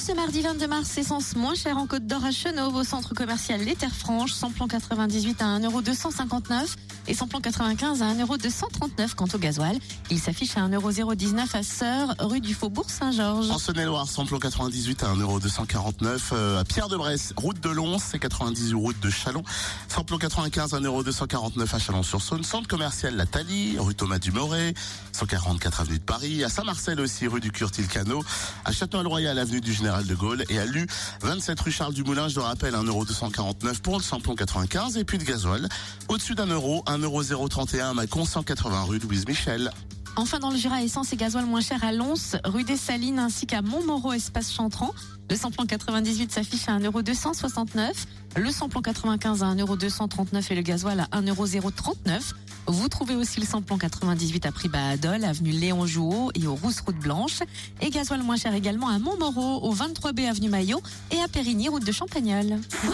Ce mardi 22 mars, essence moins chère en Côte d'Or à Chenauve, au centre commercial Les Terres Franches, samplon 98 à 1,259€ et samplon 95 à 1,239€ quant au gasoil. Il s'affiche à 1,019€ à Sœur, rue du Faubourg Saint-Georges. En Saône-et-Loire, samplon 98 à 1,249€. Euh, à Pierre-de-Bresse, route de Lons, c'est 98 route de Chalon. Samplon 95 à 1,249€ à Chalon-sur-Saône. Centre commercial La Thalie, rue Thomas Dumoret. 144 avenue de Paris. À Saint-Marcel aussi, rue du Curtil-Cano. À Château-le-Royal, avenue du Général de Gaulle. Et à Lu, 27 rue Charles Dumoulin. Je le rappelle, 1,249€ pour le samplon 95 et puis de gasoil. Au-dessus d'un euro, 1,031€ à Macon, 180 rue Louise Michel. Enfin, dans le Jura, essence et gasoil moins cher à Lons, rue des Salines ainsi qu'à Montmoreau, espace Chantran. Le samplon 98 s'affiche à 1,269€. Le samplon 95 à 1,239€ et le gasoil à 1,039€. Vous trouvez aussi le samplon 98 à prix Dole, avenue Léon Jouot et aux Rousses Route Blanche. Et gasoil moins cher également à Montmoreau, au 23B avenue Maillot et à Périgny, route de Plus